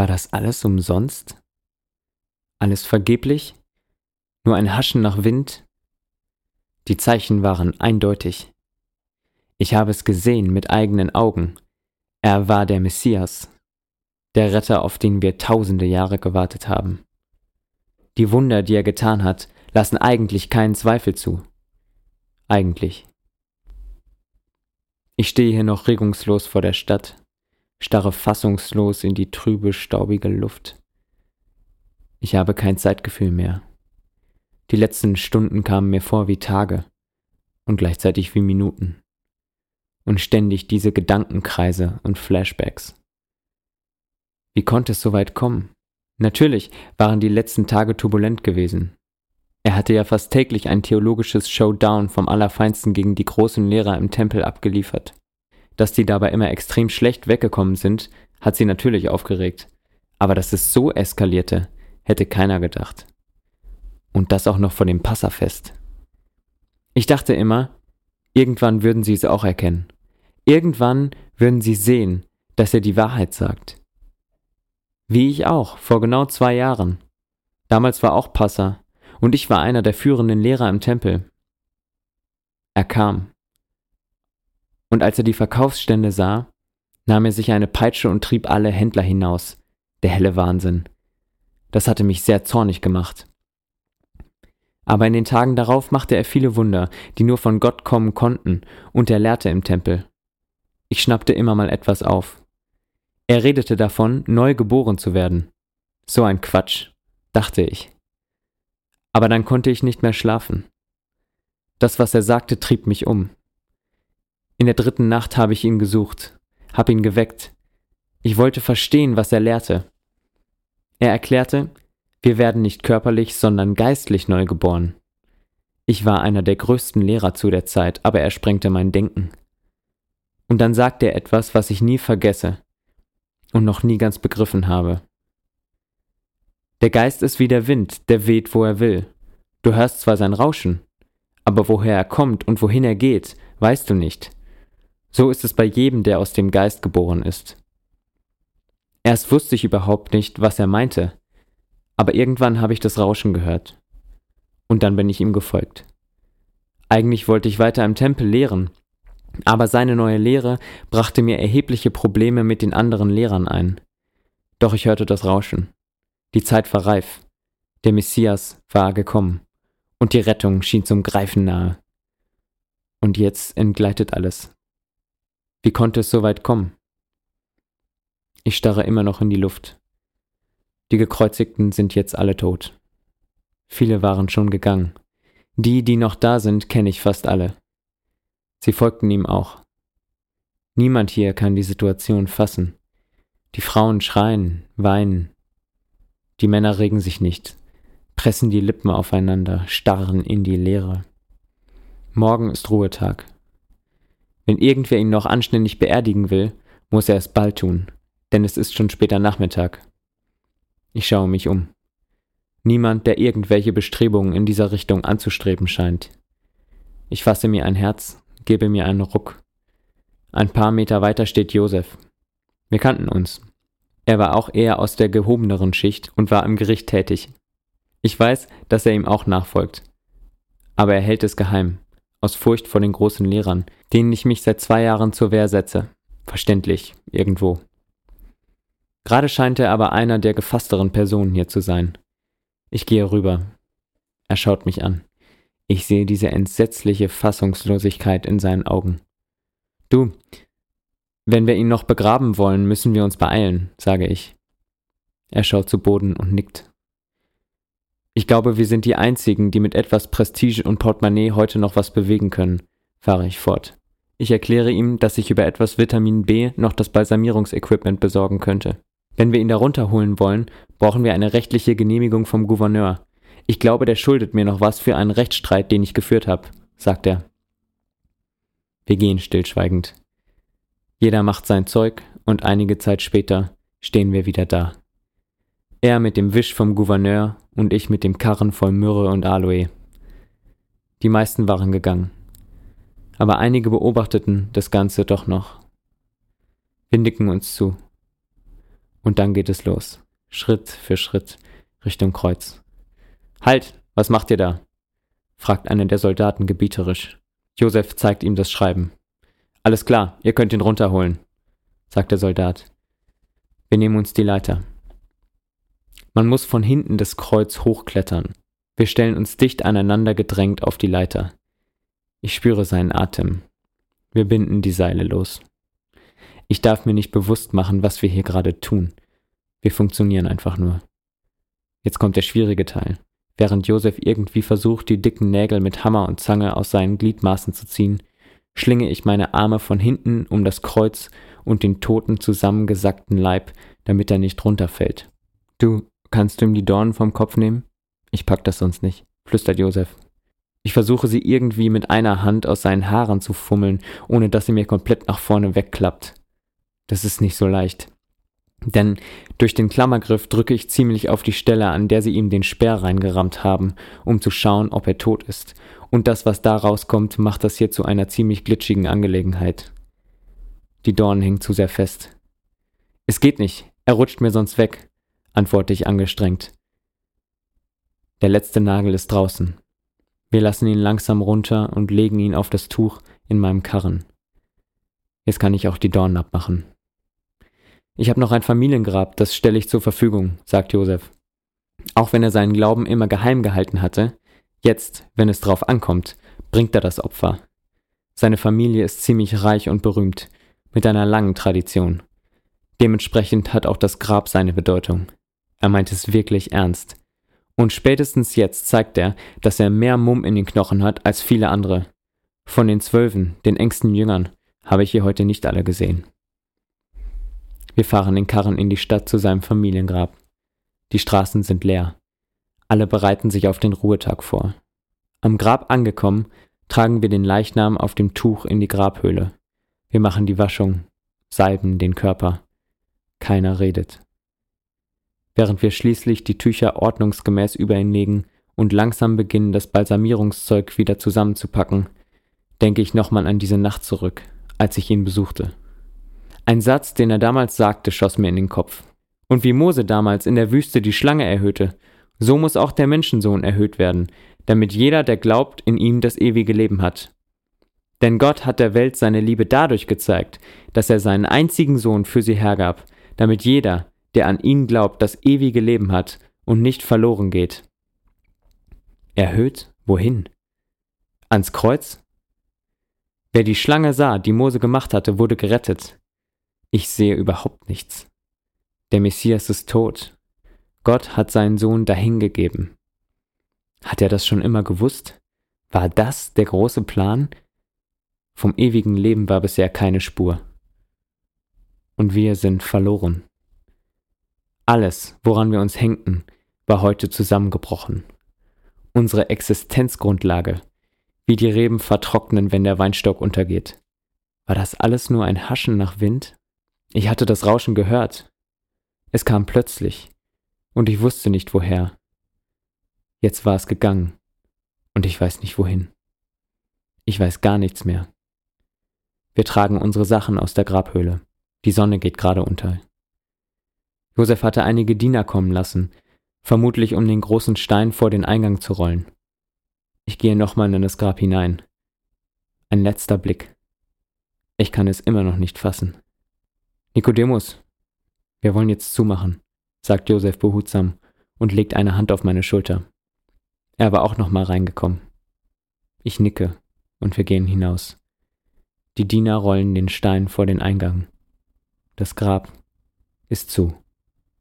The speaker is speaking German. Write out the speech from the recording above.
War das alles umsonst? Alles vergeblich? Nur ein Haschen nach Wind? Die Zeichen waren eindeutig. Ich habe es gesehen mit eigenen Augen. Er war der Messias, der Retter, auf den wir tausende Jahre gewartet haben. Die Wunder, die er getan hat, lassen eigentlich keinen Zweifel zu. Eigentlich. Ich stehe hier noch regungslos vor der Stadt, starre fassungslos in die trübe, staubige Luft. Ich habe kein Zeitgefühl mehr. Die letzten Stunden kamen mir vor wie Tage und gleichzeitig wie Minuten. Und ständig diese Gedankenkreise und Flashbacks. Wie konnte es so weit kommen? Natürlich waren die letzten Tage turbulent gewesen. Er hatte ja fast täglich ein theologisches Showdown vom Allerfeinsten gegen die großen Lehrer im Tempel abgeliefert. Dass die dabei immer extrem schlecht weggekommen sind, hat sie natürlich aufgeregt. Aber dass es so eskalierte, hätte keiner gedacht. Und das auch noch vor dem Passafest. Ich dachte immer, irgendwann würden sie es auch erkennen. Irgendwann würden sie sehen, dass er die Wahrheit sagt. Wie ich auch, vor genau zwei Jahren. Damals war auch Passa, und ich war einer der führenden Lehrer im Tempel. Er kam. Und als er die Verkaufsstände sah, nahm er sich eine Peitsche und trieb alle Händler hinaus. Der helle Wahnsinn. Das hatte mich sehr zornig gemacht. Aber in den Tagen darauf machte er viele Wunder, die nur von Gott kommen konnten, und er lehrte im Tempel. Ich schnappte immer mal etwas auf. Er redete davon, neu geboren zu werden. So ein Quatsch, dachte ich. Aber dann konnte ich nicht mehr schlafen. Das, was er sagte, trieb mich um. In der dritten Nacht habe ich ihn gesucht, hab ihn geweckt. Ich wollte verstehen, was er lehrte. Er erklärte, wir werden nicht körperlich, sondern geistlich neu geboren. Ich war einer der größten Lehrer zu der Zeit, aber er sprengte mein Denken. Und dann sagte er etwas, was ich nie vergesse und noch nie ganz begriffen habe. Der Geist ist wie der Wind, der weht, wo er will. Du hörst zwar sein Rauschen, aber woher er kommt und wohin er geht, weißt du nicht. So ist es bei jedem, der aus dem Geist geboren ist. Erst wusste ich überhaupt nicht, was er meinte, aber irgendwann habe ich das Rauschen gehört. Und dann bin ich ihm gefolgt. Eigentlich wollte ich weiter im Tempel lehren, aber seine neue Lehre brachte mir erhebliche Probleme mit den anderen Lehrern ein. Doch ich hörte das Rauschen. Die Zeit war reif. Der Messias war gekommen. Und die Rettung schien zum Greifen nahe. Und jetzt entgleitet alles. Wie konnte es so weit kommen? Ich starre immer noch in die Luft. Die Gekreuzigten sind jetzt alle tot. Viele waren schon gegangen. Die, die noch da sind, kenne ich fast alle. Sie folgten ihm auch. Niemand hier kann die Situation fassen. Die Frauen schreien, weinen. Die Männer regen sich nicht, pressen die Lippen aufeinander, starren in die Leere. Morgen ist Ruhetag. Wenn irgendwer ihn noch anständig beerdigen will, muss er es bald tun, denn es ist schon später Nachmittag. Ich schaue mich um. Niemand, der irgendwelche Bestrebungen in dieser Richtung anzustreben scheint. Ich fasse mir ein Herz gebe mir einen Ruck. Ein paar Meter weiter steht Josef. Wir kannten uns. Er war auch eher aus der gehobeneren Schicht und war im Gericht tätig. Ich weiß, dass er ihm auch nachfolgt. Aber er hält es geheim, aus Furcht vor den großen Lehrern, denen ich mich seit zwei Jahren zur Wehr setze. Verständlich, irgendwo. Gerade scheint er aber einer der gefassteren Personen hier zu sein. Ich gehe rüber. Er schaut mich an. Ich sehe diese entsetzliche Fassungslosigkeit in seinen Augen. Du, wenn wir ihn noch begraben wollen, müssen wir uns beeilen, sage ich. Er schaut zu Boden und nickt. Ich glaube, wir sind die Einzigen, die mit etwas Prestige und Portemonnaie heute noch was bewegen können, fahre ich fort. Ich erkläre ihm, dass ich über etwas Vitamin B noch das Balsamierungsequipment besorgen könnte. Wenn wir ihn darunter holen wollen, brauchen wir eine rechtliche Genehmigung vom Gouverneur. Ich glaube, der schuldet mir noch was für einen Rechtsstreit, den ich geführt habe, sagt er. Wir gehen stillschweigend. Jeder macht sein Zeug und einige Zeit später stehen wir wieder da. Er mit dem Wisch vom Gouverneur und ich mit dem Karren voll Myrrhe und Aloe. Die meisten waren gegangen. Aber einige beobachteten das Ganze doch noch. Wir nicken uns zu. Und dann geht es los. Schritt für Schritt Richtung Kreuz. Halt, was macht ihr da? fragt einer der Soldaten gebieterisch. Josef zeigt ihm das Schreiben. Alles klar, ihr könnt ihn runterholen, sagt der Soldat. Wir nehmen uns die Leiter. Man muss von hinten das Kreuz hochklettern. Wir stellen uns dicht aneinander gedrängt auf die Leiter. Ich spüre seinen Atem. Wir binden die Seile los. Ich darf mir nicht bewusst machen, was wir hier gerade tun. Wir funktionieren einfach nur. Jetzt kommt der schwierige Teil. Während Josef irgendwie versucht, die dicken Nägel mit Hammer und Zange aus seinen Gliedmaßen zu ziehen, schlinge ich meine Arme von hinten um das Kreuz und den toten zusammengesackten Leib, damit er nicht runterfällt. Du, kannst du ihm die Dornen vom Kopf nehmen? Ich pack das sonst nicht, flüstert Josef. Ich versuche sie irgendwie mit einer Hand aus seinen Haaren zu fummeln, ohne dass sie mir komplett nach vorne wegklappt. Das ist nicht so leicht. Denn durch den Klammergriff drücke ich ziemlich auf die Stelle, an der sie ihm den Speer reingerammt haben, um zu schauen, ob er tot ist. Und das, was da rauskommt, macht das hier zu einer ziemlich glitschigen Angelegenheit. Die Dornen hängen zu sehr fest. Es geht nicht, er rutscht mir sonst weg, antworte ich angestrengt. Der letzte Nagel ist draußen. Wir lassen ihn langsam runter und legen ihn auf das Tuch in meinem Karren. Jetzt kann ich auch die Dornen abmachen. Ich habe noch ein Familiengrab, das stelle ich zur Verfügung, sagt Josef. Auch wenn er seinen Glauben immer geheim gehalten hatte, jetzt, wenn es drauf ankommt, bringt er das Opfer. Seine Familie ist ziemlich reich und berühmt, mit einer langen Tradition. Dementsprechend hat auch das Grab seine Bedeutung. Er meint es wirklich ernst. Und spätestens jetzt zeigt er, dass er mehr Mumm in den Knochen hat als viele andere. Von den Zwölfen, den engsten Jüngern, habe ich hier heute nicht alle gesehen. Wir fahren den Karren in die Stadt zu seinem Familiengrab. Die Straßen sind leer. Alle bereiten sich auf den Ruhetag vor. Am Grab angekommen, tragen wir den Leichnam auf dem Tuch in die Grabhöhle. Wir machen die Waschung, salben den Körper. Keiner redet. Während wir schließlich die Tücher ordnungsgemäß über ihn legen und langsam beginnen, das Balsamierungszeug wieder zusammenzupacken, denke ich nochmal an diese Nacht zurück, als ich ihn besuchte. Ein Satz, den er damals sagte, schoss mir in den Kopf. Und wie Mose damals in der Wüste die Schlange erhöhte, so muss auch der Menschensohn erhöht werden, damit jeder, der glaubt, in ihm das ewige Leben hat. Denn Gott hat der Welt seine Liebe dadurch gezeigt, dass er seinen einzigen Sohn für sie hergab, damit jeder, der an ihn glaubt, das ewige Leben hat und nicht verloren geht. Erhöht? Wohin? Ans Kreuz? Wer die Schlange sah, die Mose gemacht hatte, wurde gerettet. Ich sehe überhaupt nichts. Der Messias ist tot. Gott hat seinen Sohn dahingegeben. Hat er das schon immer gewusst? War das der große Plan? Vom ewigen Leben war bisher keine Spur. Und wir sind verloren. Alles, woran wir uns hängten, war heute zusammengebrochen. Unsere Existenzgrundlage, wie die Reben vertrocknen, wenn der Weinstock untergeht. War das alles nur ein Haschen nach Wind? Ich hatte das Rauschen gehört. Es kam plötzlich, und ich wusste nicht woher. Jetzt war es gegangen, und ich weiß nicht wohin. Ich weiß gar nichts mehr. Wir tragen unsere Sachen aus der Grabhöhle. Die Sonne geht gerade unter. Josef hatte einige Diener kommen lassen, vermutlich um den großen Stein vor den Eingang zu rollen. Ich gehe nochmal in das Grab hinein. Ein letzter Blick. Ich kann es immer noch nicht fassen. Nikodemus, wir wollen jetzt zumachen, sagt Josef behutsam und legt eine Hand auf meine Schulter. Er war auch nochmal reingekommen. Ich nicke und wir gehen hinaus. Die Diener rollen den Stein vor den Eingang. Das Grab ist zu.